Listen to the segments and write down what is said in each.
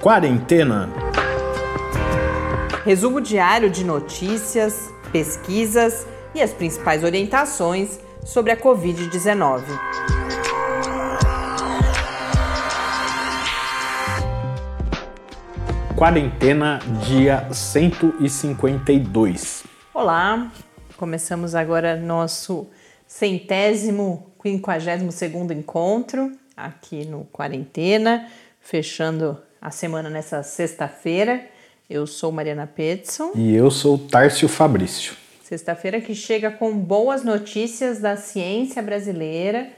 Quarentena. Resumo diário de notícias, pesquisas e as principais orientações sobre a Covid-19. Quarentena, dia 152. Olá, começamos agora nosso centésimo, quinquagésimo segundo encontro aqui no Quarentena, fechando a semana nessa sexta-feira. Eu sou Mariana Petson. E eu sou Tárcio Fabrício. Sexta-feira que chega com boas notícias da ciência brasileira.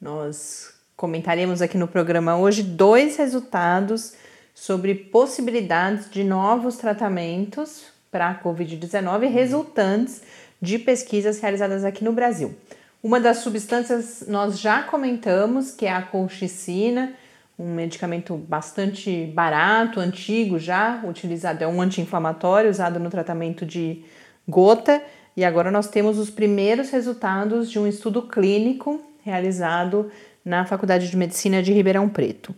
Nós comentaremos aqui no programa hoje dois resultados sobre possibilidades de novos tratamentos para a Covid-19 resultantes de pesquisas realizadas aqui no Brasil. Uma das substâncias nós já comentamos, que é a colchicina, um medicamento bastante barato, antigo já, utilizado, é um anti-inflamatório usado no tratamento de gota, e agora nós temos os primeiros resultados de um estudo clínico realizado na Faculdade de Medicina de Ribeirão Preto.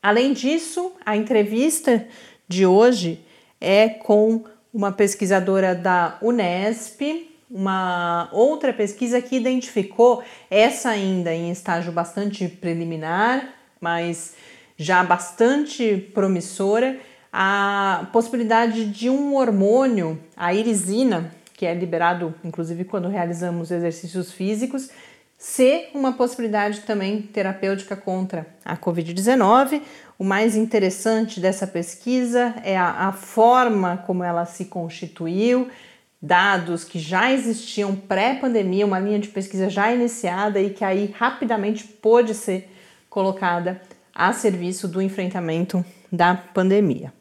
Além disso, a entrevista de hoje é com uma pesquisadora da Unesp, uma outra pesquisa que identificou, essa ainda em estágio bastante preliminar, mas já bastante promissora, a possibilidade de um hormônio, a irisina, que é liberado inclusive quando realizamos exercícios físicos, ser uma possibilidade também terapêutica contra a Covid-19. O mais interessante dessa pesquisa é a, a, forma como ela se constituiu, dados que já existiam pré-pandemia, uma linha de pesquisa já iniciada e que aí rapidamente pôde ser colocada a serviço do enfrentamento da pandemia.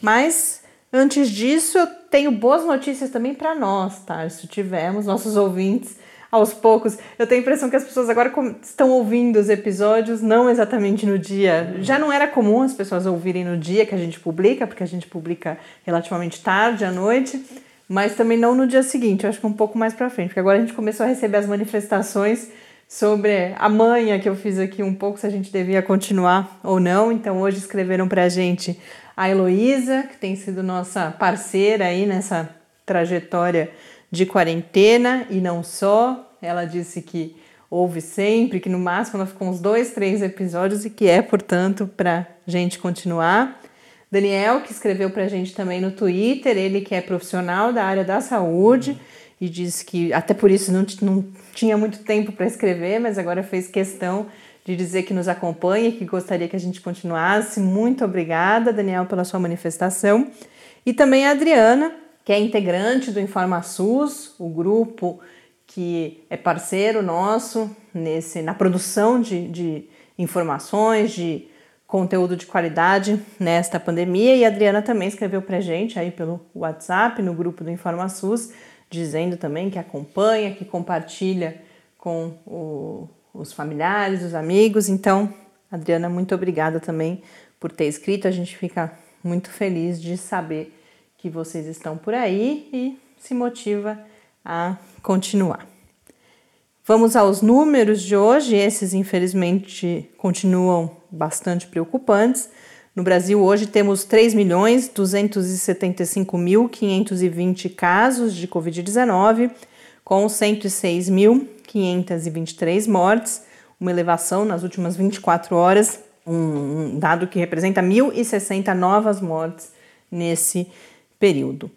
Mas antes disso, eu tenho boas notícias também para nós, tá? Se tivemos nossos ouvintes aos poucos. Eu tenho a impressão que as pessoas agora estão ouvindo os episódios não exatamente no dia. Já não era comum as pessoas ouvirem no dia que a gente publica, porque a gente publica relativamente tarde à noite, mas também não no dia seguinte, eu acho que um pouco mais para frente, porque agora a gente começou a receber as manifestações sobre a manha que eu fiz aqui um pouco, se a gente devia continuar ou não. Então hoje escreveram para a gente a Heloísa, que tem sido nossa parceira aí nessa trajetória de quarentena e não só. Ela disse que ouve sempre, que no máximo ela ficou uns dois, três episódios e que é, portanto, para gente continuar. Daniel, que escreveu para a gente também no Twitter, ele que é profissional da área da saúde e disse que até por isso não, não tinha muito tempo para escrever, mas agora fez questão de dizer que nos acompanha, que gostaria que a gente continuasse. Muito obrigada, Daniel, pela sua manifestação. E também a Adriana, que é integrante do InformaSUS, o grupo que é parceiro nosso nesse, na produção de, de informações, de conteúdo de qualidade nesta pandemia. E a Adriana também escreveu para gente aí pelo WhatsApp, no grupo do InformaSUS, dizendo também que acompanha, que compartilha com o, os familiares, os amigos. Então, Adriana, muito obrigada também por ter escrito. A gente fica muito feliz de saber que vocês estão por aí e se motiva a continuar. Vamos aos números de hoje. Esses, infelizmente, continuam bastante preocupantes. No Brasil, hoje temos 3.275.520 casos de Covid-19, com 106.523 mortes, uma elevação nas últimas 24 horas, um dado que representa 1.060 novas mortes nesse período.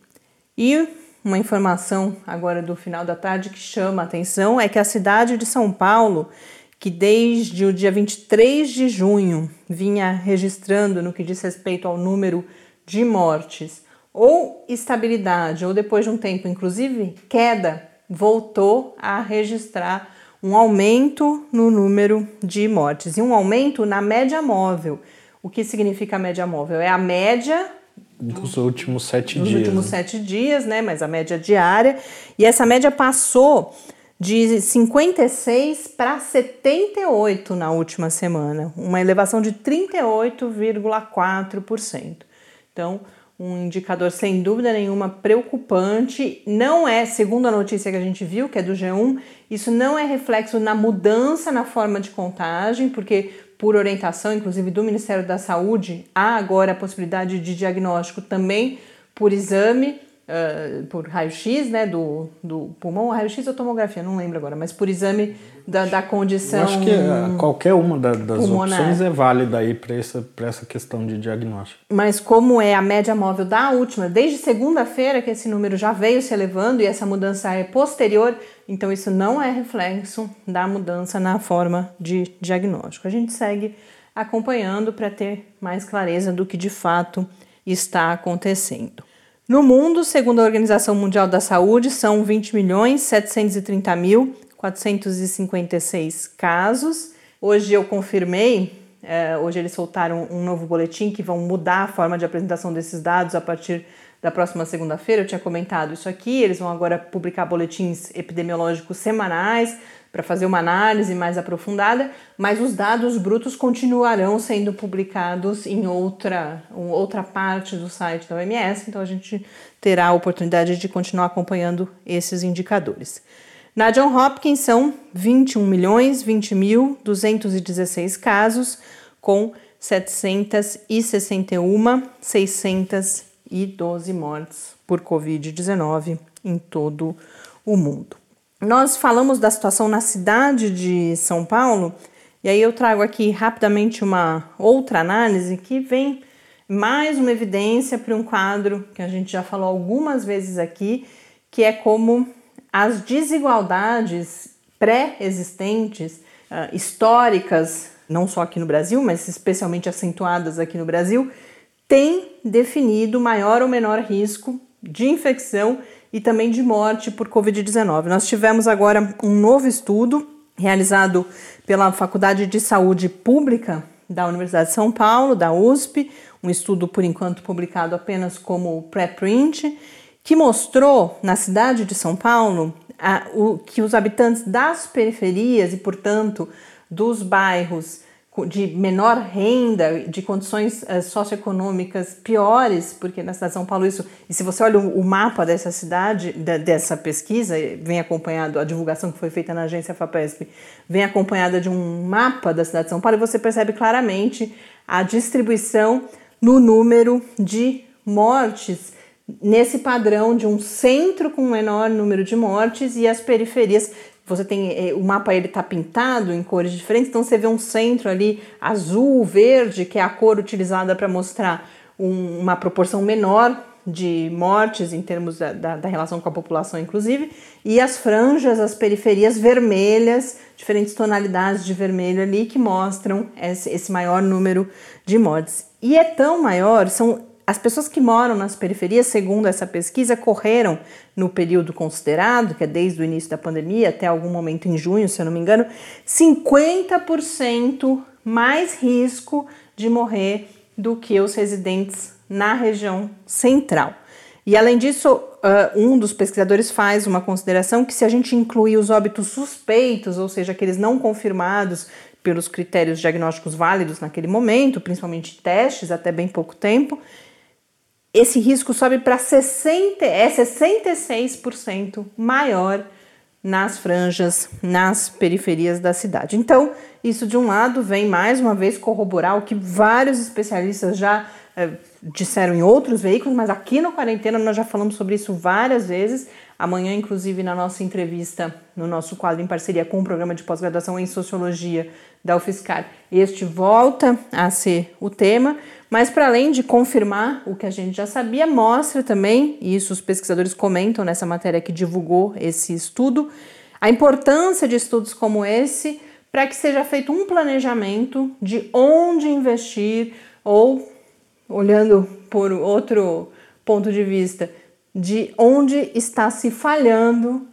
E uma informação agora do final da tarde que chama a atenção é que a cidade de São Paulo que desde o dia 23 de junho vinha registrando no que diz respeito ao número de mortes, ou estabilidade, ou depois de um tempo, inclusive queda, voltou a registrar um aumento no número de mortes e um aumento na média móvel. O que significa a média móvel? É a média dos últimos sete dos dias. Dos últimos sete dias, né? Mas a média diária. E essa média passou de 56 para 78 na última semana, uma elevação de 38,4%. Então, um indicador sem dúvida nenhuma preocupante. Não é, segundo a notícia que a gente viu, que é do G1, isso não é reflexo na mudança na forma de contagem, porque por orientação, inclusive do Ministério da Saúde, há agora a possibilidade de diagnóstico também por exame uh, por raio-x, né, do, do pulmão, raio-x ou tomografia, não lembro agora, mas por exame da, da condição. Eu acho que eh, qualquer uma da, das pulmonar. opções é válida aí para essa, essa questão de diagnóstico. Mas como é a média móvel da última, desde segunda-feira que esse número já veio se elevando e essa mudança é posterior, então isso não é reflexo da mudança na forma de diagnóstico. A gente segue acompanhando para ter mais clareza do que de fato está acontecendo. No mundo, segundo a Organização Mundial da Saúde, são 20 milhões 730 mil 456 casos. Hoje eu confirmei, é, hoje eles soltaram um novo boletim que vão mudar a forma de apresentação desses dados a partir da próxima segunda-feira. Eu tinha comentado isso aqui. Eles vão agora publicar boletins epidemiológicos semanais para fazer uma análise mais aprofundada, mas os dados brutos continuarão sendo publicados em outra, outra parte do site da OMS, então a gente terá a oportunidade de continuar acompanhando esses indicadores. Na John Hopkins são 21 milhões 20 mil 216 casos, com 761 612 mortes por Covid-19 em todo o mundo. Nós falamos da situação na cidade de São Paulo, e aí eu trago aqui rapidamente uma outra análise que vem mais uma evidência para um quadro que a gente já falou algumas vezes aqui, que é como as desigualdades pré-existentes, uh, históricas, não só aqui no Brasil, mas especialmente acentuadas aqui no Brasil, têm definido maior ou menor risco de infecção e também de morte por Covid-19. Nós tivemos agora um novo estudo realizado pela Faculdade de Saúde Pública da Universidade de São Paulo, da USP, um estudo por enquanto publicado apenas como preprint, que mostrou na cidade de São Paulo a, o, que os habitantes das periferias e, portanto, dos bairros de menor renda, de condições uh, socioeconômicas piores, porque na cidade de São Paulo isso. E se você olha o, mapa dessa cidade, da, dessa pesquisa, vem acompanhado, a divulgação que foi feita na agência FAPESP, vem acompanhada de um mapa da cidade de São Paulo, e você percebe claramente a distribuição no número de mortes nesse padrão de um centro com menor número de mortes e as periferias você tem é, o mapa ele está pintado em cores diferentes, então você vê um centro ali azul, verde, que é a cor utilizada para mostrar um, uma proporção menor de mortes em termos da, da, da, relação com a população, inclusive, e as franjas, as periferias vermelhas, diferentes tonalidades de vermelho ali que mostram esse, esse maior número de mortes. E é tão maior, são as pessoas que moram nas periferias, segundo essa pesquisa, correram no período considerado, que é desde o início da pandemia até algum momento em junho, se eu não me engano, 50% mais risco de morrer do que os residentes na região central. E além disso, um dos pesquisadores faz uma consideração que se a gente incluir os óbitos suspeitos, ou seja, aqueles não confirmados pelos critérios diagnósticos válidos naquele momento, principalmente testes até bem pouco tempo, esse risco sobe para 60, é 66% maior nas franjas, nas periferias da cidade. Então, isso de um lado vem mais uma vez corroborar o que vários especialistas já eh, disseram em outros veículos, mas aqui no Quarentena nós já falamos sobre isso várias vezes. Amanhã, inclusive, na nossa entrevista, no nosso quadro em parceria com o programa de pós-graduação em Sociologia da UFSCar, este volta a ser o tema. Mas, para além de confirmar o que a gente já sabia, mostra também, e isso os pesquisadores comentam nessa matéria que divulgou esse estudo, a importância de estudos como esse para que seja feito um planejamento de onde investir ou, olhando por outro ponto de vista, de onde está se falhando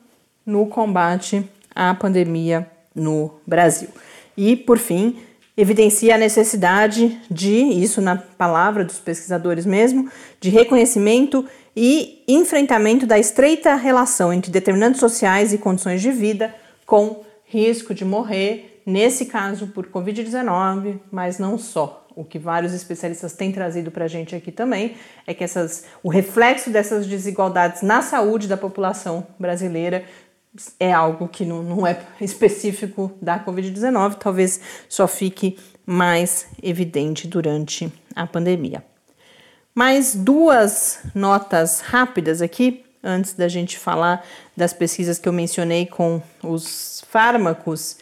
no combate à pandemia no Brasil. E, por fim, evidencia a necessidade de, isso na palavra dos pesquisadores mesmo, de reconhecimento e enfrentamento da estreita relação entre determinantes sociais e condições de vida com risco de morrer, nesse caso por Covid-19, mas não só. O que vários especialistas têm trazido para a gente aqui também é que essas, o reflexo dessas desigualdades na saúde da população brasileira é algo que não, não é específico da Covid-19, talvez só fique mais evidente durante a pandemia. Mais duas notas rápidas aqui, antes da gente falar das pesquisas que eu mencionei com os fármacos.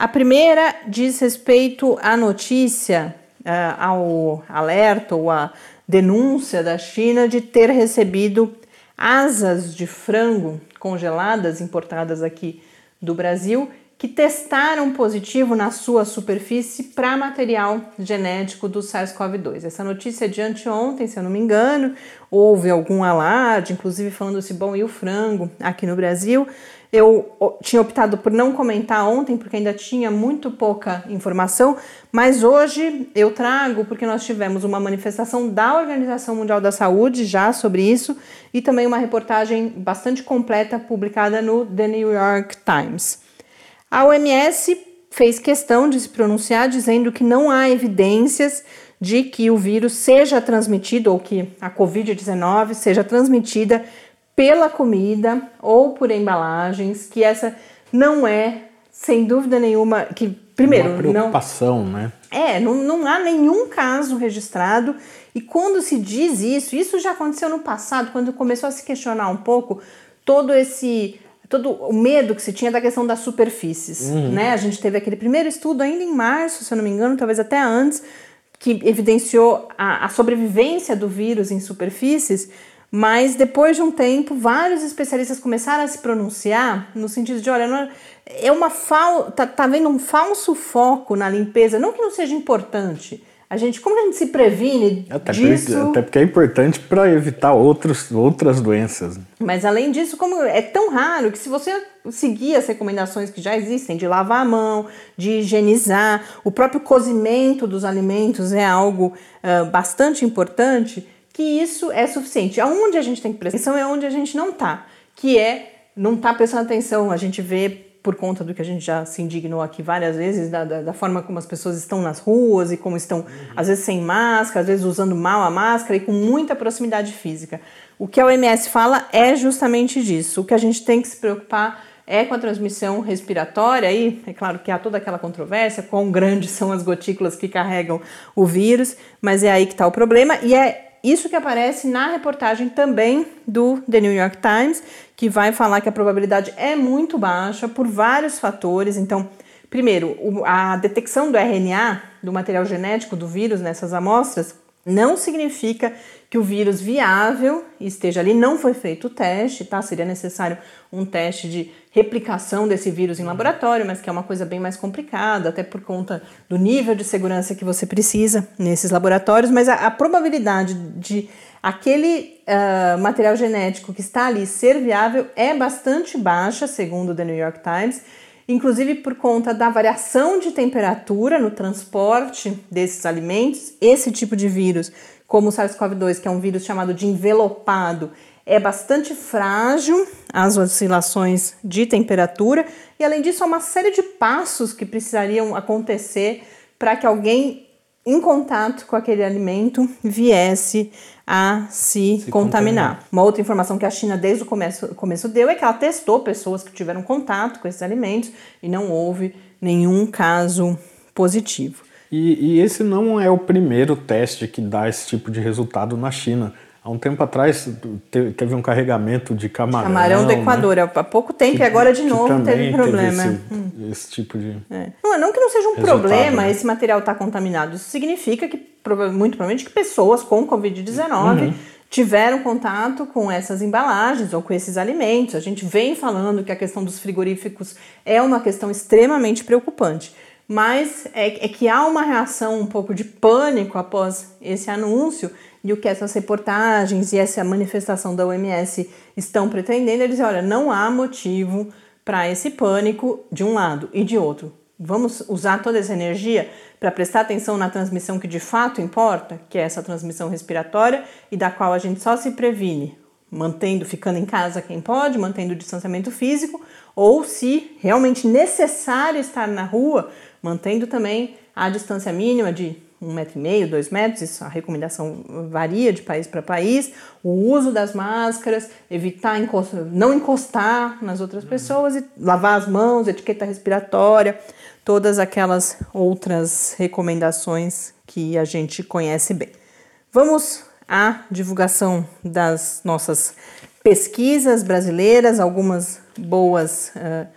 A primeira diz respeito à notícia, uh, ao alerta ou à denúncia da China de ter recebido asas de frango congeladas importadas aqui do Brasil que testaram positivo na sua superfície para material genético do SARS-CoV-2. Essa notícia é de anteontem, se eu não me engano, houve algum alarde, inclusive falando se bom e o frango aqui no Brasil. Eu tinha optado por não comentar ontem, porque ainda tinha muito pouca informação, mas hoje eu trago, porque nós tivemos uma manifestação da Organização Mundial da Saúde já sobre isso, e também uma reportagem bastante completa publicada no The New York Times. A OMS fez questão de se pronunciar dizendo que não há evidências de que o vírus seja transmitido ou que a Covid-19 seja transmitida pela comida ou por embalagens, que essa não é, sem dúvida nenhuma, que primeiro Uma preocupação, não, né? É, não, não há nenhum caso registrado e quando se diz isso, isso já aconteceu no passado, quando começou a se questionar um pouco todo esse todo o medo que se tinha da questão das superfícies, uhum. né? A gente teve aquele primeiro estudo ainda em março, se eu não me engano, talvez até antes, que evidenciou a, a sobrevivência do vírus em superfícies, mas depois de um tempo, vários especialistas começaram a se pronunciar no sentido de, olha, não, é uma fal, tá, tá vendo um falso foco na limpeza, não que não seja importante, a gente, como a gente se previne até disso? Porque, até porque é importante para evitar outros, outras doenças. Mas além disso, como é tão raro que se você seguir as recomendações que já existem de lavar a mão, de higienizar, o próprio cozimento dos alimentos é algo uh, bastante importante, que isso é suficiente. Aonde a gente tem que prestar atenção é onde a gente não está, que é não está prestando atenção. A gente vê por conta do que a gente já se indignou aqui várias vezes, da, da, da forma como as pessoas estão nas ruas e como estão, uhum. às vezes, sem máscara, às vezes usando mal a máscara e com muita proximidade física. O que a OMS fala é justamente disso. O que a gente tem que se preocupar é com a transmissão respiratória, aí é claro que há toda aquela controvérsia, quão grandes são as gotículas que carregam o vírus, mas é aí que está o problema, e é isso que aparece na reportagem também do The New York Times, que vai falar que a probabilidade é muito baixa por vários fatores. Então, primeiro, a detecção do RNA, do material genético do vírus nessas amostras, não significa que o vírus viável esteja ali. Não foi feito o teste, tá? Seria necessário um teste de replicação desse vírus em laboratório, mas que é uma coisa bem mais complicada, até por conta do nível de segurança que você precisa nesses laboratórios. Mas a, a probabilidade de aquele uh, material genético que está ali ser viável é bastante baixa, segundo o The New York Times inclusive por conta da variação de temperatura no transporte desses alimentos. Esse tipo de vírus, como o SARS-CoV-2, que é um vírus chamado de envelopado, é bastante frágil às oscilações de temperatura e, além disso, há uma série de passos que precisariam acontecer para que alguém em contato com aquele alimento viesse a se, se contaminar. contaminar. Uma outra informação que a China desde o começo, começo deu é que ela testou pessoas que tiveram contato com esses alimentos e não houve nenhum caso positivo. E, e esse não é o primeiro teste que dá esse tipo de resultado na China. Há um tempo atrás teve um carregamento de camarão. Camarão do Equador, né? há pouco tempo que, e agora de novo teve problema. Teve esse, hum. esse, tipo de. É. Não, não que não seja um problema né? esse material estar tá contaminado. Isso significa que, muito provavelmente, que pessoas com Covid-19 uhum. tiveram contato com essas embalagens ou com esses alimentos. A gente vem falando que a questão dos frigoríficos é uma questão extremamente preocupante mas é, é, que há uma reação um pouco de pânico após esse anúncio e o que essas reportagens e essa manifestação da OMS estão pretendendo, eles dizem, olha, não há motivo para esse pânico de um lado e de outro. Vamos usar toda essa energia para prestar atenção na transmissão que de fato importa, que é essa transmissão respiratória e da qual a gente só se previne, mantendo, ficando em casa quem pode, mantendo o distanciamento físico, ou se realmente necessário estar na rua, mantendo também a distância mínima de um metro e meio, dois metros, isso a recomendação varia de país para país, o uso das máscaras, evitar encostar, não encostar nas outras uhum. pessoas, e lavar as mãos, etiqueta respiratória, todas aquelas outras recomendações que a gente conhece bem. Vamos à divulgação das nossas pesquisas brasileiras, algumas boas uh,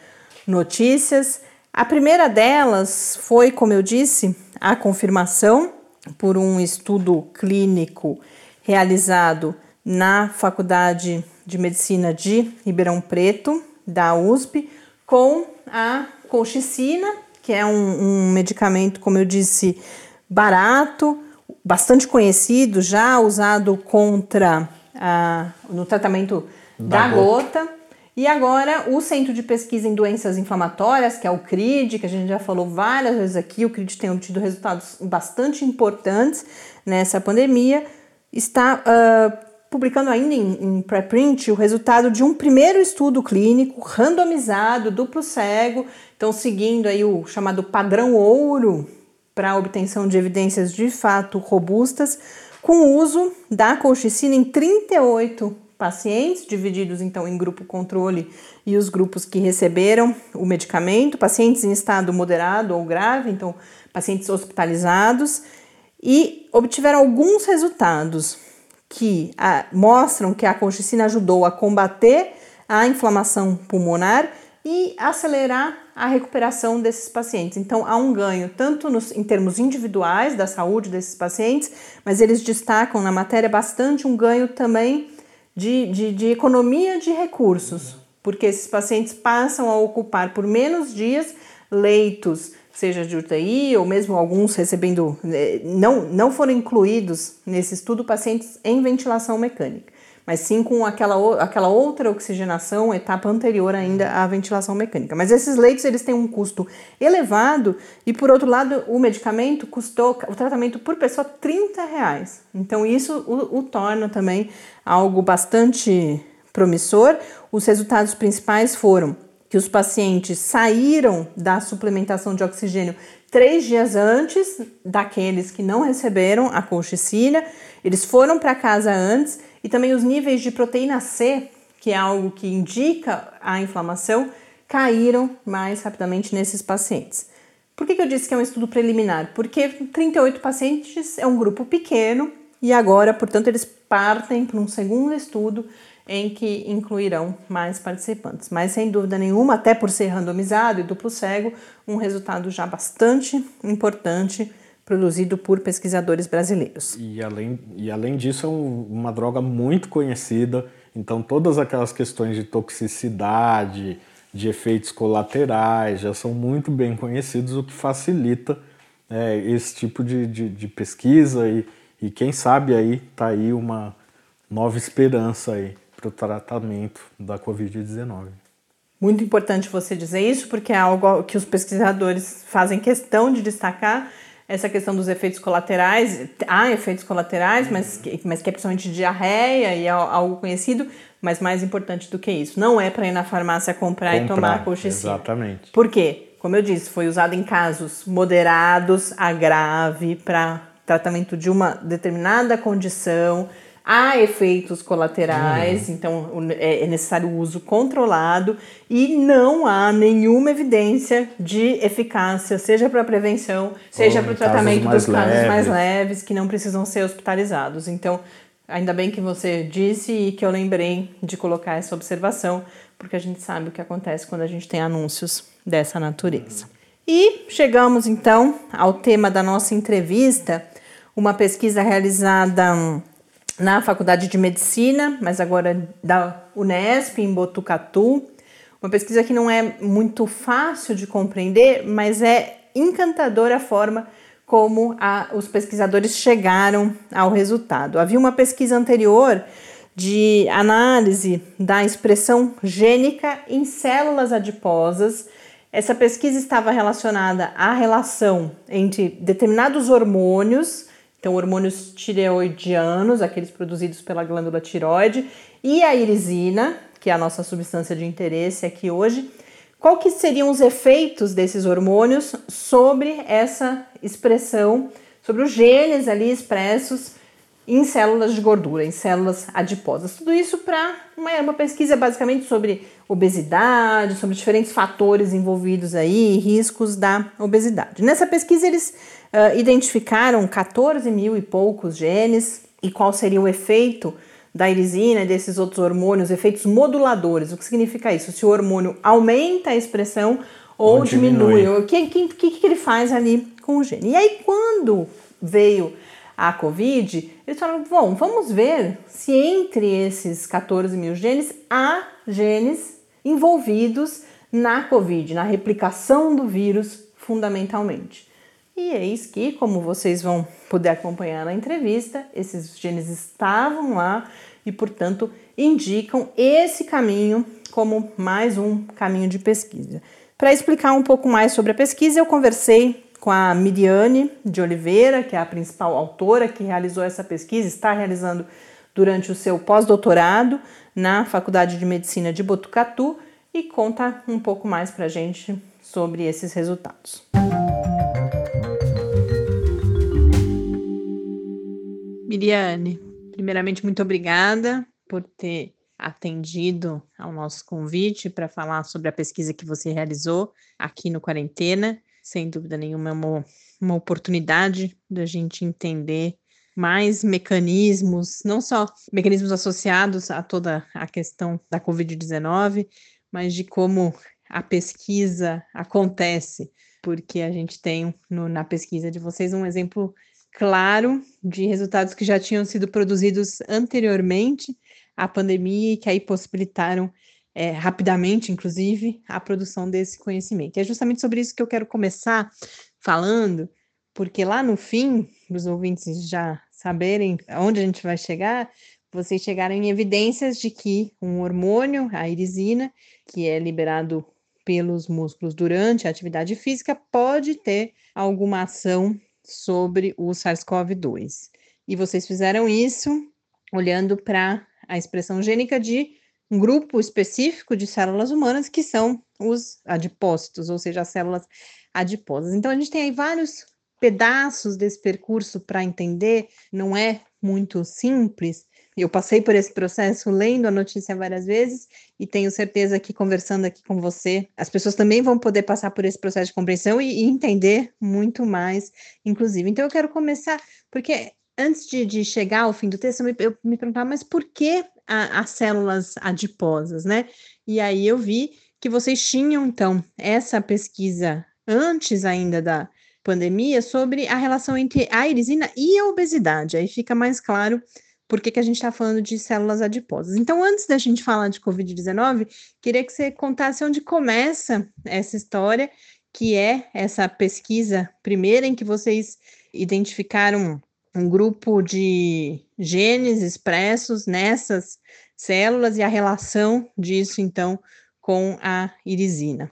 notícias. A primeira delas foi, como eu disse, a confirmação por um estudo clínico realizado na Faculdade de Medicina de Ribeirão Preto, da USP, com a colchicina, que é um, um medicamento, como eu disse, barato, bastante conhecido, já usado contra no tratamento da, da gota. gota e agora, o Centro de Pesquisa em Doenças Inflamatórias, que é o CRID, que a gente já falou várias vezes aqui, o CRID tem obtido resultados bastante importantes nessa pandemia, está uh, publicando ainda em, em preprint o resultado de um primeiro estudo clínico randomizado, duplo cego, então seguindo aí o chamado padrão ouro para obtenção de evidências de fato robustas, com o uso da colchicina em 38 pacientes, divididos então em grupo controle e os grupos que receberam o medicamento, pacientes em estado moderado ou grave, então pacientes hospitalizados, e obtiveram alguns resultados que a, mostram que a colchicina ajudou a combater a inflamação pulmonar e acelerar a recuperação desses pacientes. Então, há um ganho tanto nos, em termos individuais da saúde desses pacientes, mas eles destacam na matéria bastante um ganho também de, de, de economia de recursos, porque esses pacientes passam a ocupar por menos dias leitos, seja de UTI ou mesmo alguns recebendo, eh, não, não foram incluídos nesse estudo pacientes em ventilação mecânica mas sim com aquela, aquela outra oxigenação, etapa anterior ainda à ventilação mecânica. Mas esses leitos eles têm um custo elevado e, por outro lado, o medicamento custou, o tratamento por pessoa, 30 reais. Então isso o, o torna também algo bastante promissor. Os resultados principais foram que os pacientes saíram da suplementação de oxigênio três dias antes daqueles que não receberam a colchicina, eles foram para casa antes e também os níveis de proteína C, que é algo que indica a inflamação, caíram mais rapidamente nesses pacientes. Por que, que eu disse que é um estudo preliminar? Porque 38 pacientes é um grupo pequeno e agora, portanto, eles partem para um segundo estudo em que incluirão mais participantes. Mas sem dúvida nenhuma, até por ser randomizado e duplo cego, um resultado já bastante importante produzido por pesquisadores brasileiros. E além, e além disso, é um, uma droga muito conhecida, então todas aquelas questões de toxicidade, de efeitos colaterais já são muito bem conhecidos, o que facilita é, esse tipo de, de, de pesquisa e, e quem sabe aí está aí uma nova esperança aí para o tratamento da Covid-19. Muito importante você dizer isso, porque é algo que os pesquisadores fazem questão de destacar essa questão dos efeitos colaterais. Há efeitos colaterais, mas que, mas que é principalmente diarreia e é algo conhecido, mas mais importante do que isso, não é para ir na farmácia comprar, comprar e tomar colchicina. Exatamente. Por quê? Como eu disse, foi usado em casos moderados a grave para tratamento de uma determinada condição há efeitos colaterais, uhum. então é, é necessário o uso controlado e não há nenhuma evidência de eficácia, seja para prevenção, seja para o tratamento dos casos mais leves que não precisam ser hospitalizados. Então, ainda bem que você disse e que eu lembrei de colocar essa observação, porque a gente sabe o que acontece quando a gente tem anúncios dessa natureza. E chegamos então ao tema da nossa entrevista, uma pesquisa realizada na Faculdade de Medicina, mas agora da Unesp, em Botucatu. Uma pesquisa que não é muito fácil de compreender, mas é encantadora a forma como a, os pesquisadores chegaram ao resultado. Havia uma pesquisa anterior de análise da expressão gênica em células adiposas. Essa pesquisa estava relacionada à relação entre determinados hormônios então, hormônios tireoidianos, aqueles produzidos pela glândula tireoide, e a irisina, que é a nossa substância de interesse aqui hoje. Qual que seriam os efeitos desses hormônios sobre essa expressão sobre os genes ali expressos em células de gordura, em células adiposas. Tudo isso para uma, uma, pesquisa basicamente sobre obesidade, sobre diferentes fatores envolvidos aí, riscos da obesidade. Nessa pesquisa eles uh, identificaram 14 mil e poucos genes e qual seria o efeito da irisina e desses outros hormônios, efeitos moduladores. O que significa isso? Se o hormônio aumenta a expressão ou, ou diminui. diminui. O que, que, que ele faz ali com o gene? E aí, quando veio a Covid, eles falaram: bom, vamos ver se entre esses 14 mil genes há genes envolvidos na Covid, na replicação do vírus, fundamentalmente. E eis que, como vocês vão poder acompanhar na entrevista, esses genes estavam lá e, portanto, indicam esse caminho como mais um caminho de pesquisa. Para explicar um pouco mais sobre a pesquisa, eu conversei com a Midiane de Oliveira, que é a principal autora que realizou essa pesquisa, está realizando durante o seu pós-doutorado na Faculdade de Medicina de Botucatu e conta um pouco mais para a gente sobre esses resultados. Miriane, primeiramente, muito obrigada por ter atendido ao nosso convite para falar sobre a pesquisa que você realizou aqui no Quarentena sem dúvida nenhuma, é uma, uma oportunidade da gente entender mais mecanismos, não só mecanismos associados a toda a questão da Covid-19, mas de como a pesquisa acontece, porque a gente tem no, na pesquisa de vocês um exemplo claro de resultados que já tinham sido produzidos anteriormente à pandemia e que aí possibilitaram é, rapidamente, inclusive, a produção desse conhecimento. E é justamente sobre isso que eu quero começar falando, porque lá no fim, para os ouvintes já saberem aonde a gente vai chegar, vocês chegaram em evidências de que um hormônio, a irisina, que é liberado pelos músculos durante a atividade física, pode ter alguma ação sobre o SARS-CoV-2. E vocês fizeram isso olhando para a expressão gênica de um grupo específico de células humanas que são os adipócitos, ou seja, as células adiposas. Então, a gente tem aí vários pedaços desse percurso para entender, não é muito simples. Eu passei por esse processo lendo a notícia várias vezes e tenho certeza que conversando aqui com você, as pessoas também vão poder passar por esse processo de compreensão e, e entender muito mais, inclusive. Então, eu quero começar, porque antes de, de, chegar ao fim do texto, eu me, eu me perguntava, mas por que a, as células adiposas, né? E aí eu vi que vocês tinham, então, essa pesquisa antes ainda da pandemia sobre a relação entre a irisina e a obesidade. Aí fica mais claro por que, que a gente está falando de células adiposas. Então, antes da gente falar de Covid-19, queria que você contasse onde começa essa história, que é essa pesquisa primeira em que vocês identificaram um grupo de genes expressos nessas células e a relação disso, então, com a irisina.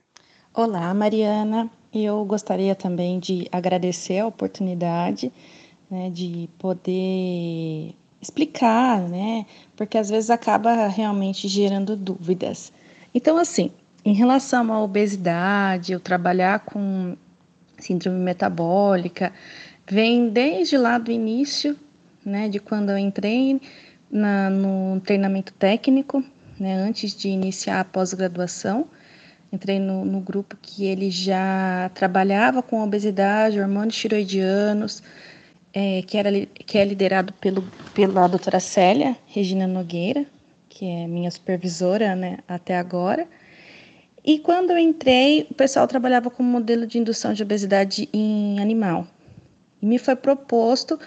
Olá, Mariana. Eu gostaria também de agradecer a oportunidade né, de poder explicar, né? Porque às vezes acaba realmente gerando dúvidas. Então, assim, em relação à obesidade, eu trabalhar com síndrome metabólica, vem desde lá do início, né, de quando eu entrei na, no treinamento técnico, né, antes de iniciar a pós-graduação. Entrei no, no, grupo que ele já trabalhava com obesidade, hormônios tiroidianos, é, que, era, que é liderado pelo, pela doutora Célia Regina Nogueira, que é minha supervisora né, até agora. E quando eu entrei, o pessoal trabalhava com modelo de indução de obesidade em animal, e me foi proposto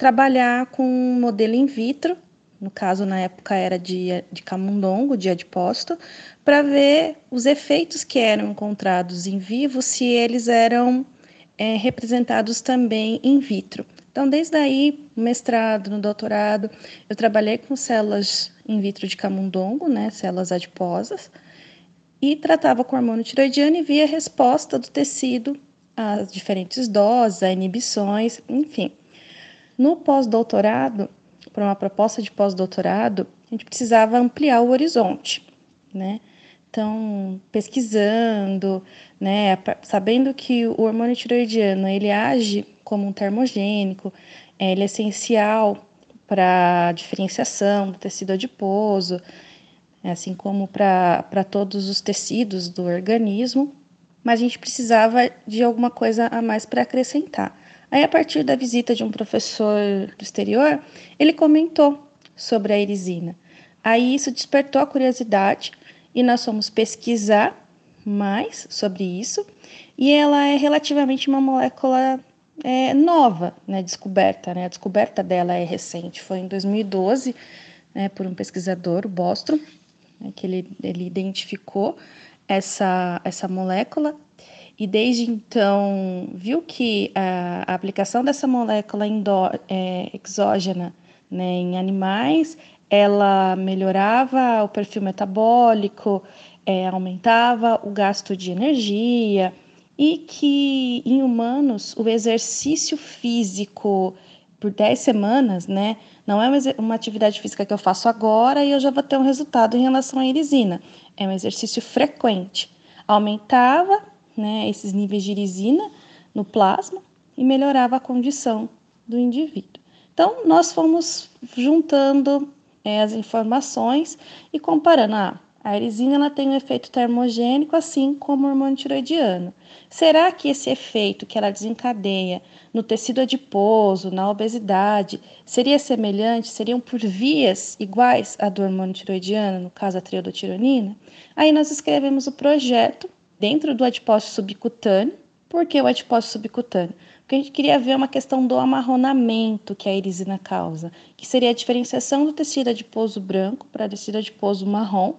trabalhar com um modelo in vitro, no caso na época era de, camundongo, de adipócito, para ver os efeitos que eram encontrados em vivo, se eles eram é, representados também in vitro. Então, desde aí, mestrado, no doutorado, eu trabalhei com células in vitro de camundongo, né, células adiposas, e tratava com hormônio tiroidiano e via a resposta do tecido as diferentes doses, as inibições, enfim. No pós-doutorado, para uma proposta de pós-doutorado, a gente precisava ampliar o horizonte, né? estão pesquisando, né, sabendo que o hormônio tiroidiano ele age como um termogênico, é, ele é essencial para diferenciação do tecido adiposo, assim como para todos os tecidos do organismo, mas a gente precisava de alguma coisa a mais para acrescentar. Aí, a partir da visita de um professor do exterior, ele comentou sobre a erisina. Aí isso despertou a curiosidade e nós fomos pesquisar mais sobre isso. E ela é relativamente uma molécula é, nova, né, descoberta. Né? A descoberta dela é recente, foi em 2012, né, por um pesquisador, o Bostrom, né, que ele, ele identificou essa, essa molécula e desde então viu que a, a aplicação dessa molécula é, exógena né, em animais ela melhorava o perfil metabólico, é, aumentava o gasto de energia e que em humanos o exercício físico por 10 semanas, né, não é uma atividade física que eu faço agora e eu já vou ter um resultado em relação à irisina. É um exercício frequente. Aumentava né, esses níveis de irisina no plasma e melhorava a condição do indivíduo. Então, nós fomos juntando é, as informações e comparando. Ah, a erisina ela tem um efeito termogênico, assim como o hormônio tiroidiano. Será que esse efeito que ela desencadeia no tecido adiposo, na obesidade, seria semelhante, seriam por vias iguais à do hormônio tiroidiano, no caso a triodotironina? Aí nós escrevemos o projeto dentro do adipócito subcutâneo. Por que o adipócito subcutâneo? Porque a gente queria ver uma questão do amarronamento que a irisina causa, que seria a diferenciação do tecido adiposo branco para tecido adiposo marrom,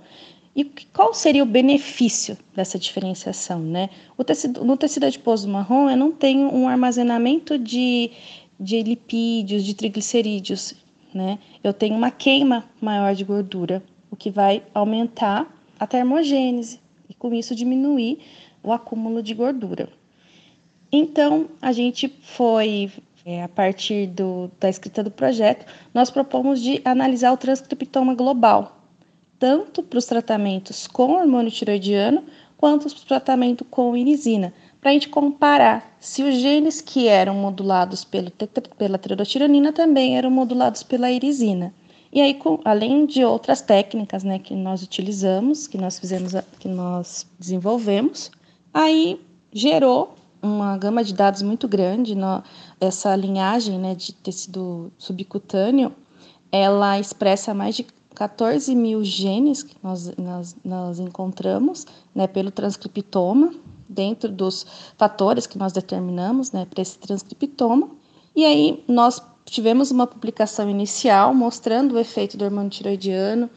e qual seria o benefício dessa diferenciação, né? O tecido, no tecido adiposo marrom, eu não tenho um armazenamento de, de lipídios, de triglicerídeos, né? Eu tenho uma queima maior de gordura, o que vai aumentar a termogênese com isso diminuir o acúmulo de gordura. Então, a gente foi, é, a partir do, da escrita do projeto, nós propomos de analisar o transcriptoma global, tanto para os tratamentos com hormônio tiroidiano, quanto para o tratamento com irisina, para a gente comparar se os genes que eram modulados pelo, pela tridotironina também eram modulados pela irisina. E aí, com, além de outras técnicas né, que nós utilizamos, que nós fizemos, que nós desenvolvemos, aí gerou uma gama de dados muito grande. No, essa linhagem né, de tecido subcutâneo, ela expressa mais de 14 mil genes que nós, nós, nós encontramos né, pelo transcriptoma, dentro dos fatores que nós determinamos né, para esse transcriptoma. E aí nós tivemos uma publicação inicial mostrando o efeito do hormônio tiroidiano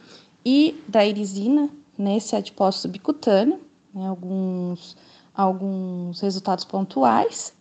e da irisina nesse adipócito subcutâneo, né, alguns alguns resultados pontuais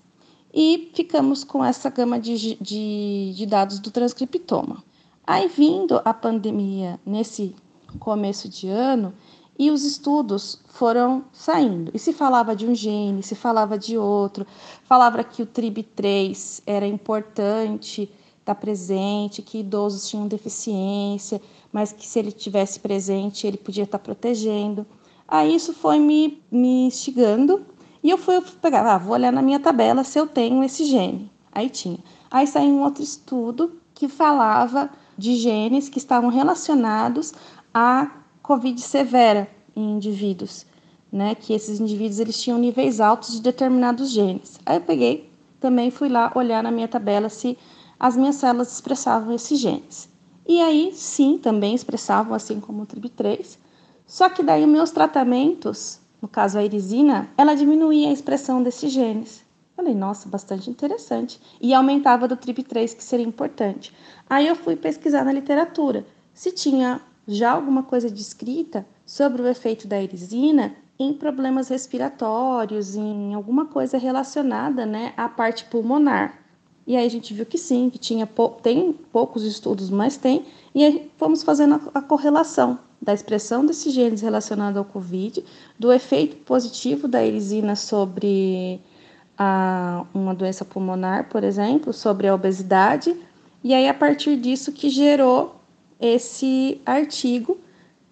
e ficamos com essa gama de, de, de dados do transcriptoma. Aí, vindo a pandemia nesse começo de ano, e os estudos foram saindo. E se falava de um gene, se falava de outro, falava que o TRIB3 era importante estar tá presente, que idosos tinham deficiência, mas que se ele tivesse presente, ele podia estar tá protegendo. Aí isso foi me, me instigando e eu fui pegar, ah, vou olhar na minha tabela se eu tenho esse gene. Aí tinha. Aí saiu um outro estudo que falava de genes que estavam relacionados à Covid severa em indivíduos, né? Que esses indivíduos eles tinham níveis altos de determinados genes. Aí eu peguei, também fui lá olhar na minha tabela se as minhas células expressavam esses genes. E aí, sim, também expressavam, assim como o TRIB3. Só que daí, meus tratamentos, no caso a irisina, ela diminuía a expressão desses genes. Falei, nossa, bastante interessante. E aumentava do TRIB3, que seria importante. Aí eu fui pesquisar na literatura se tinha já alguma coisa descrita sobre o efeito da irisina em problemas respiratórios, em alguma coisa relacionada né, à parte pulmonar. E aí a gente viu que sim, que tinha tem poucos estudos, mas tem, e aí fomos fazendo a, correlação da expressão desses genes relacionados ao Covid, do efeito positivo da erisina sobre a, uma doença pulmonar, por exemplo, sobre a obesidade, e aí a partir disso que gerou esse artigo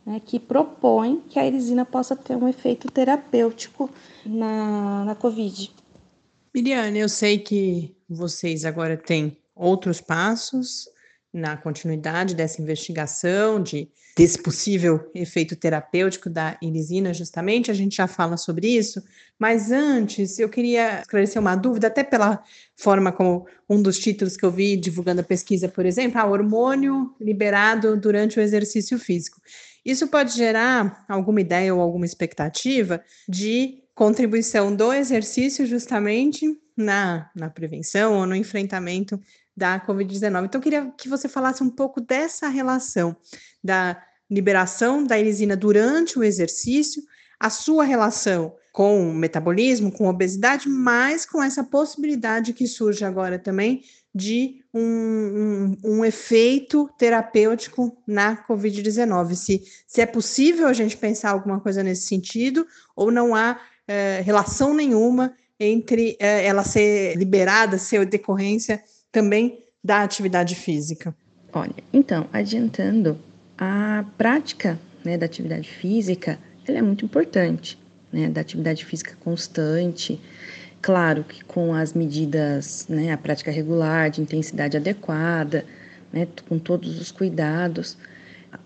né, que propõem que a irisina possa ter um efeito terapêutico na, na COVID. Miriane, eu sei que vocês agora têm outros passos na continuidade dessa investigação, de, desse possível efeito terapêutico da irisina, justamente, a gente já fala sobre isso, mas antes eu queria esclarecer uma dúvida, até pela forma como um dos títulos que eu vi divulgando a pesquisa, por exemplo, ah, hormônio liberado durante o exercício físico. Isso pode gerar alguma ideia ou alguma expectativa de contribuição do exercício justamente na, na prevenção ou no enfrentamento da Covid-19. Então, eu queria que você falasse um pouco dessa relação da liberação da irisina durante o exercício, a sua relação com o metabolismo, com obesidade, mas com essa possibilidade que surge agora também de um, um, um efeito terapêutico na Covid-19. Se, se é possível a gente pensar alguma coisa nesse sentido, ou não há é, relação nenhuma entre é, ela ser liberada, ser decorrência também da atividade física? Olha, então, adiantando, a prática né, da atividade física ela é muito importante, né, da atividade física constante, claro que com as medidas, né, a prática regular, de intensidade adequada, né, com todos os cuidados,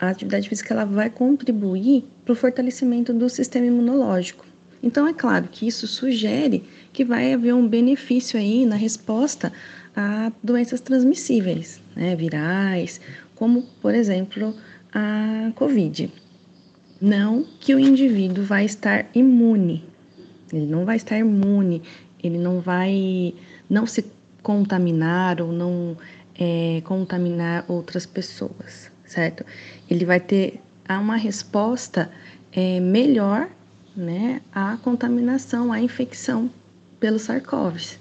a atividade física ela vai contribuir para o fortalecimento do sistema imunológico. Então, é claro que isso sugere que vai haver um benefício aí na resposta a doenças transmissíveis, né, virais, como, por exemplo, a Covid. Não que o indivíduo vai estar imune, ele não vai estar imune, ele não vai não se contaminar ou não é, contaminar outras pessoas, certo? Ele vai ter uma resposta é, melhor né, à contaminação, à infecção pelo SARS-CoV.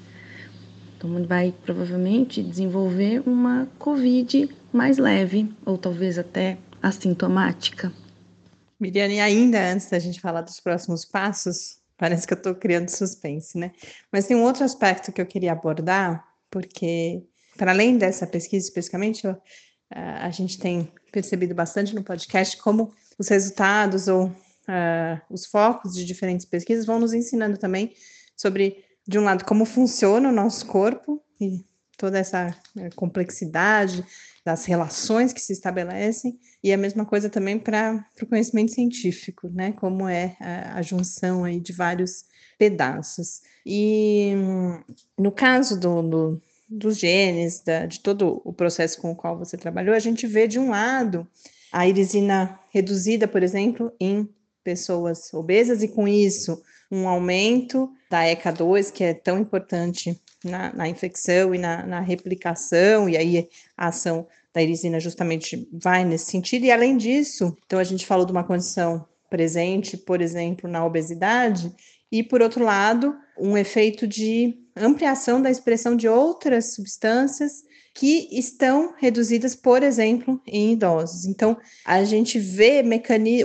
Então, ele vai provavelmente desenvolver uma COVID mais leve, ou talvez até assintomática. Miriane, ainda antes da gente falar dos próximos passos, parece que eu estou criando suspense, né? Mas tem um outro aspecto que eu queria abordar, porque, para além dessa pesquisa especificamente, eu, a gente tem percebido bastante no podcast como os resultados ou uh, os focos de diferentes pesquisas vão nos ensinando também sobre de um lado, como funciona o nosso corpo e toda essa né, complexidade das relações que se estabelecem, e a mesma coisa também para o conhecimento científico, né? Como é a, a junção aí de vários pedaços. E no caso do, do, dos genes, da, de todo o processo com o qual você trabalhou, a gente vê de um lado a irisina reduzida, por exemplo, em pessoas obesas, e com isso um aumento da ECA2, que é tão importante na, na infecção e na, na, replicação, e aí a ação da irisina justamente vai nesse sentido. E além disso, então a gente falou de uma condição presente, por exemplo, na obesidade, e por outro lado, um efeito de ampliação da expressão de outras substâncias que estão reduzidas, por exemplo, em idosos. Então, a gente vê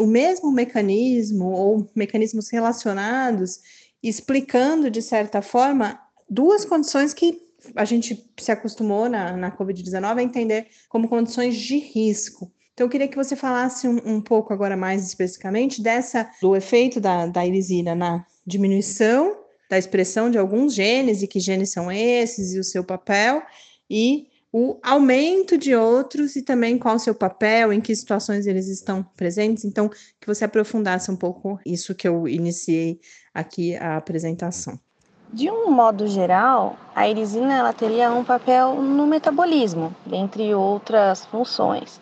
o mesmo mecanismo ou mecanismos relacionados explicando, de certa forma, duas condições que a gente se acostumou na, na Covid-19 a entender como condições de risco. Então, eu queria que você falasse um, um pouco agora mais especificamente dessa do efeito da, da irisina na diminuição da expressão de alguns genes e que genes são esses e o seu papel, e o aumento de outros e também qual o seu papel, em que situações eles estão presentes. Então, que você aprofundasse um pouco isso que eu iniciei aqui a apresentação. De um modo geral, a irisina ela teria um papel no metabolismo, dentre outras funções.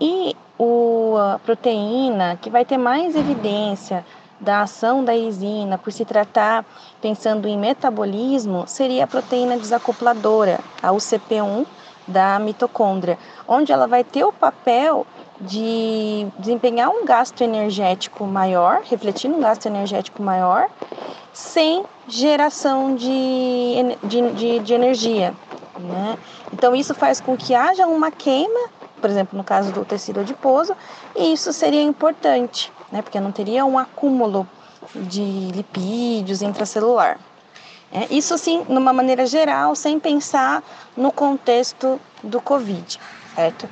E o, a proteína que vai ter mais evidência da ação da irisina, por se tratar, pensando em metabolismo, seria a proteína desacopladora, a UCP1 da mitocôndria, onde ela vai ter o papel de desempenhar um gasto energético maior, refletindo um gasto energético maior, sem geração de, de, de, de energia. Né? Então, isso faz com que haja uma queima, por exemplo, no caso do tecido adiposo, e isso seria importante né? Porque não teria um acúmulo de lipídios intracelular. É, isso sim, numa maneira geral, sem pensar no contexto do Covid, certo?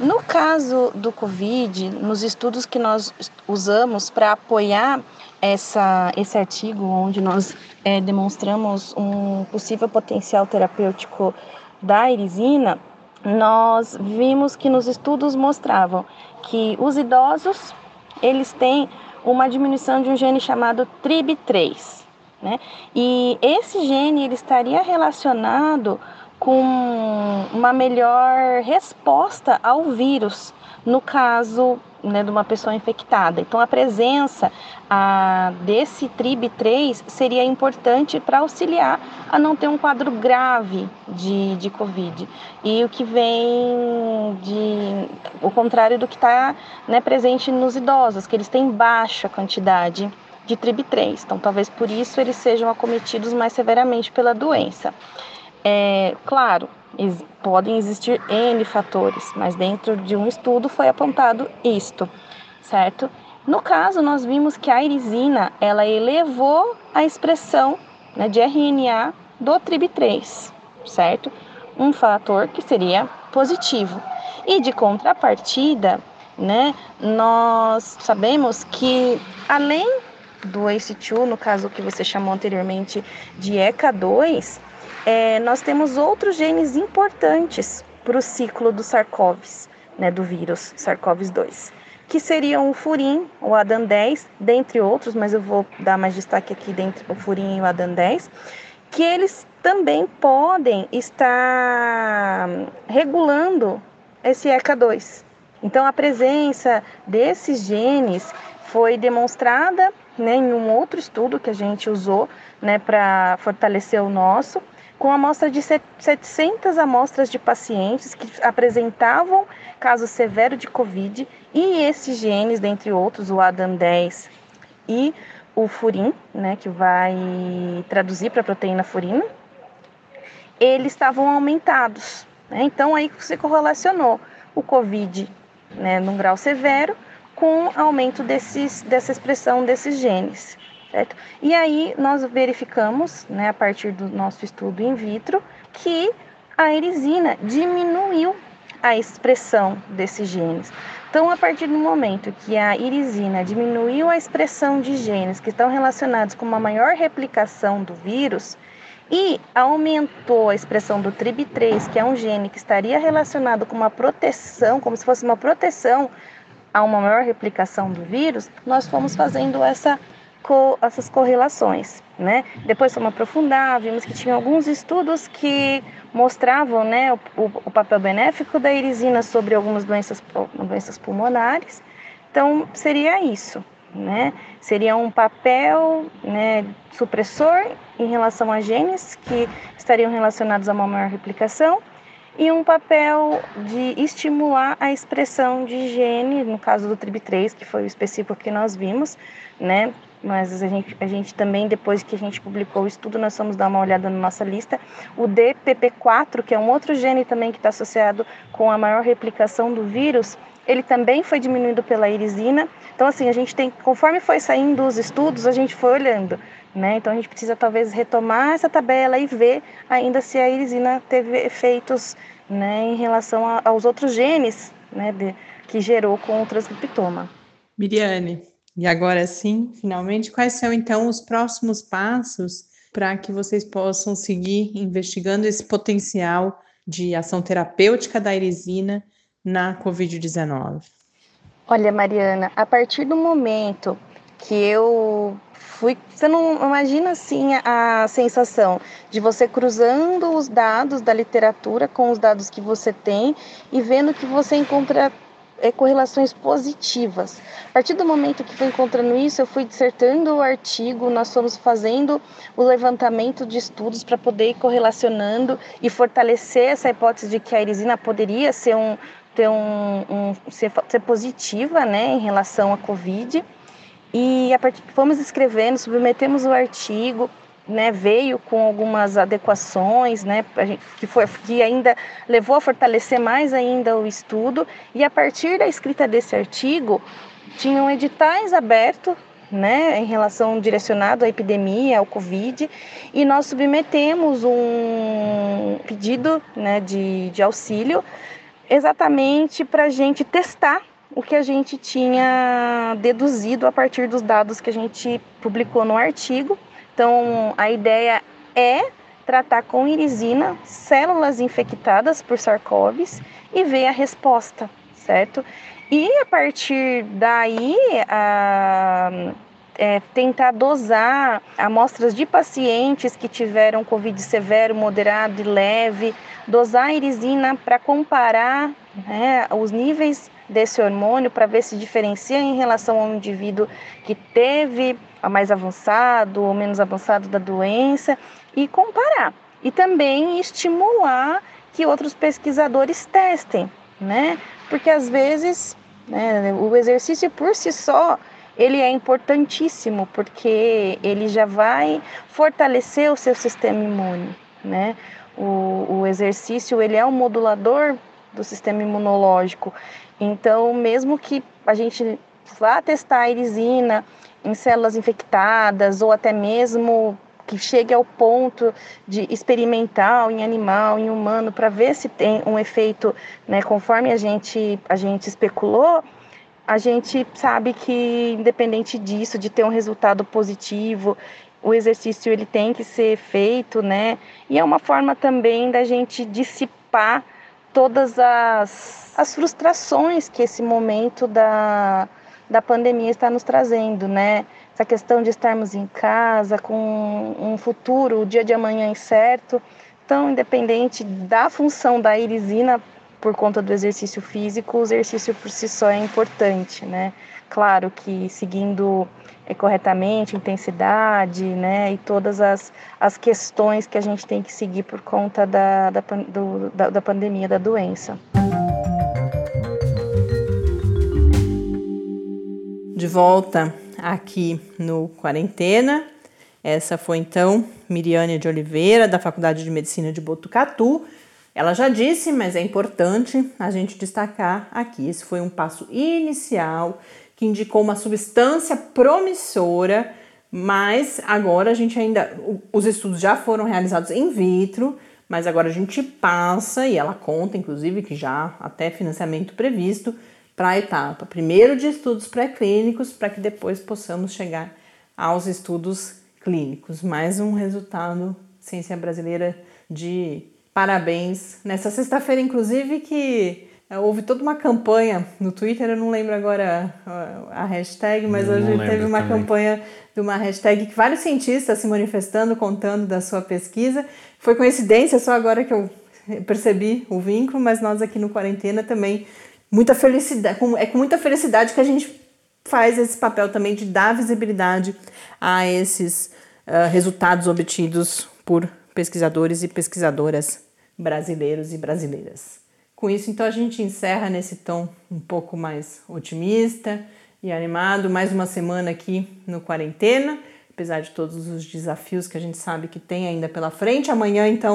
No caso do Covid, nos estudos que nós usamos para apoiar essa, esse artigo, onde nós é, demonstramos um possível potencial terapêutico da irisina, nós vimos que nos estudos mostravam que os idosos eles têm uma diminuição de um gene chamado TRIB3, né? E esse gene ele estaria relacionado com uma melhor resposta ao vírus, no caso né, de uma pessoa infectada. Então, a presença a, desse TRIB3 seria importante para auxiliar a não ter um quadro grave de, de Covid. E o que vem de. o contrário do que está né, presente nos idosos, que eles têm baixa quantidade de TRIB3. Então, talvez por isso eles sejam acometidos mais severamente pela doença. É, claro, podem existir N fatores, mas dentro de um estudo foi apontado isto, certo? No caso, nós vimos que a irisina, ela elevou a expressão né, de RNA do TRIB3, certo? Um fator que seria positivo. E de contrapartida, né, nós sabemos que além do ACE2, no caso que você chamou anteriormente de ECA2, é, nós temos outros genes importantes para o ciclo do SARS-CoV, né, do vírus SARS-CoV-2, que seriam o furin, o ADAN10, dentre outros, mas eu vou dar mais destaque aqui dentre o furin e o ADAN10, que eles também podem estar regulando esse ECA2. Então, a presença desses genes foi demonstrada né, em um outro estudo que a gente usou né, para fortalecer o nosso, com amostra de 700 amostras de pacientes que apresentavam caso severo de Covid e esses genes, dentre outros, o ADAM10 e o furin, né, que vai traduzir para proteína furina, eles estavam aumentados. Né? Então aí se correlacionou o Covid né, num grau severo com aumento desses, dessa expressão desses genes certo? E aí nós verificamos, né, a partir do nosso estudo in vitro, que a erisina diminuiu a expressão desses genes. Então, a partir do momento que a irisina diminuiu a expressão de genes que estão relacionados com uma maior replicação do vírus e aumentou a expressão do TRIB3, que é um gene que estaria relacionado com uma proteção, como se fosse uma proteção a uma maior replicação do vírus, nós fomos fazendo essa co essas correlações, né? Depois fomos aprofundar, vimos que tinha alguns estudos que mostravam, né, o, o papel benéfico da irisina sobre algumas doenças, doenças pulmonares. Então, seria isso, né? Seria um papel, né, supressor em relação a genes que estariam relacionados a uma maior replicação e um papel de estimular a expressão de gene, no caso do TRIB3, que foi o específico que nós vimos, né, mas a gente, a gente também, depois que a gente publicou o estudo, nós fomos dar uma olhada na nossa lista. O DPP4, que é um outro gene também que está associado com a maior replicação do vírus, ele também foi diminuído pela irisina. Então, assim, a gente tem, conforme foi saindo os estudos, a gente foi olhando, né? Então, a gente precisa talvez retomar essa tabela e ver ainda se a irisina teve efeitos, né, em relação a, aos outros genes, né, de, que gerou com o transcriptoma. Miriane, e agora sim, finalmente, quais são então os próximos passos para que vocês possam seguir investigando esse potencial de ação terapêutica da irisina na Covid-19? Olha, Mariana, a partir do momento que eu fui. Você não imagina assim a sensação de você cruzando os dados da literatura com os dados que você tem e vendo que você encontra é, correlações positivas. A partir do momento que fui encontrando isso, eu fui dissertando o artigo, nós fomos fazendo o levantamento de estudos para poder ir correlacionando e fortalecer essa hipótese de que a irisina poderia ser um, ter um, um ser, ser, positiva, né, em relação à COVID. E a partir fomos escrevendo, submetemos o artigo, né, veio com algumas adequações, né, que, foi, que ainda levou a fortalecer mais ainda o estudo, e a partir da escrita desse artigo, tinham editais abertos né, em relação direcionado à epidemia, ao Covid, e nós submetemos um pedido né, de, de auxílio exatamente para a gente testar o que a gente tinha deduzido a partir dos dados que a gente publicou no artigo. Então, a ideia é tratar com irisina células infectadas por SARS-CoV e ver a resposta, certo? E a partir daí, a, é, tentar dosar amostras de pacientes que tiveram Covid severo, moderado e leve, dosar a irisina para comparar né, os níveis desse hormônio para ver se diferencia em relação ao indivíduo que teve a mais avançado ou menos avançado da doença e comparar. E também estimular que outros pesquisadores testem, né? Porque às vezes né, o exercício por si só ele é importantíssimo porque ele já vai fortalecer o seu sistema imune, né? O, o exercício ele é um modulador do sistema imunológico então, mesmo que a gente vá testar a irisina em células infectadas ou até mesmo que chegue ao ponto de experimental em animal, em humano, para ver se tem um efeito, né, conforme a gente, a gente especulou, a gente sabe que independente disso, de ter um resultado positivo, o exercício ele tem que ser feito, né? E é uma forma também da gente dissipar todas as, as frustrações que esse momento da, da pandemia está nos trazendo, né? Essa questão de estarmos em casa, com um futuro, o dia de amanhã incerto. Então, independente da função da irisina por conta do exercício físico, o exercício por si só é importante, né? Claro que seguindo corretamente, intensidade, né, e todas as, as questões que a gente tem que seguir por conta da, da, do, da, da pandemia da doença. De volta aqui no Quarentena. Essa foi então Miriane de Oliveira, da Faculdade de Medicina de Botucatu. Ela já disse, mas é importante a gente destacar aqui. Esse foi um passo inicial que indicou uma substância promissora, mas agora a gente ainda. Os estudos já foram realizados in vitro, mas agora a gente passa, e ela conta, inclusive, que já até financiamento previsto para a etapa primeiro de estudos pré-clínicos, para que depois possamos chegar aos estudos clínicos. Mais um resultado ciência brasileira de parabéns. Nessa sexta-feira, inclusive, que houve toda uma campanha no Twitter, eu não lembro agora a hashtag, mas eu hoje teve uma também. campanha de uma hashtag que vários cientistas se manifestando, contando da sua pesquisa. Foi coincidência, só agora que eu percebi o vínculo, mas nós aqui no Quarentena também, muita felicidade, é com muita felicidade que a gente faz esse papel também de dar visibilidade a esses uh, resultados obtidos por pesquisadores e pesquisadoras brasileiros e brasileiras. Com isso, então, a gente encerra nesse tom um pouco mais otimista e animado. Mais uma semana aqui no Quarentena, apesar de todos os desafios que a gente sabe que tem ainda pela frente. Amanhã, então,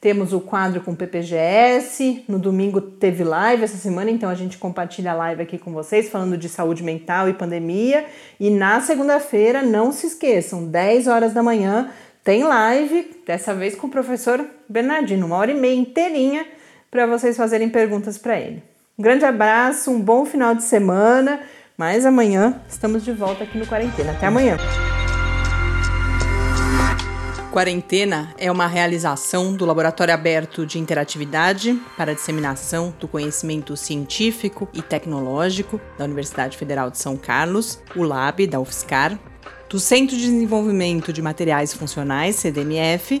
temos o quadro com PPGS. No domingo teve live essa semana, então a gente compartilha a live aqui com vocês, falando de saúde mental e pandemia. E na segunda-feira, não se esqueçam, 10 horas da manhã, tem live, dessa vez com o professor Bernardino, uma hora e meia inteirinha para vocês fazerem perguntas para ele. Um grande abraço, um bom final de semana, mas amanhã estamos de volta aqui no Quarentena. Até amanhã! Quarentena é uma realização do Laboratório Aberto de Interatividade para Disseminação do Conhecimento Científico e Tecnológico da Universidade Federal de São Carlos, o LAB da UFSCar, do Centro de Desenvolvimento de Materiais Funcionais, CDMF,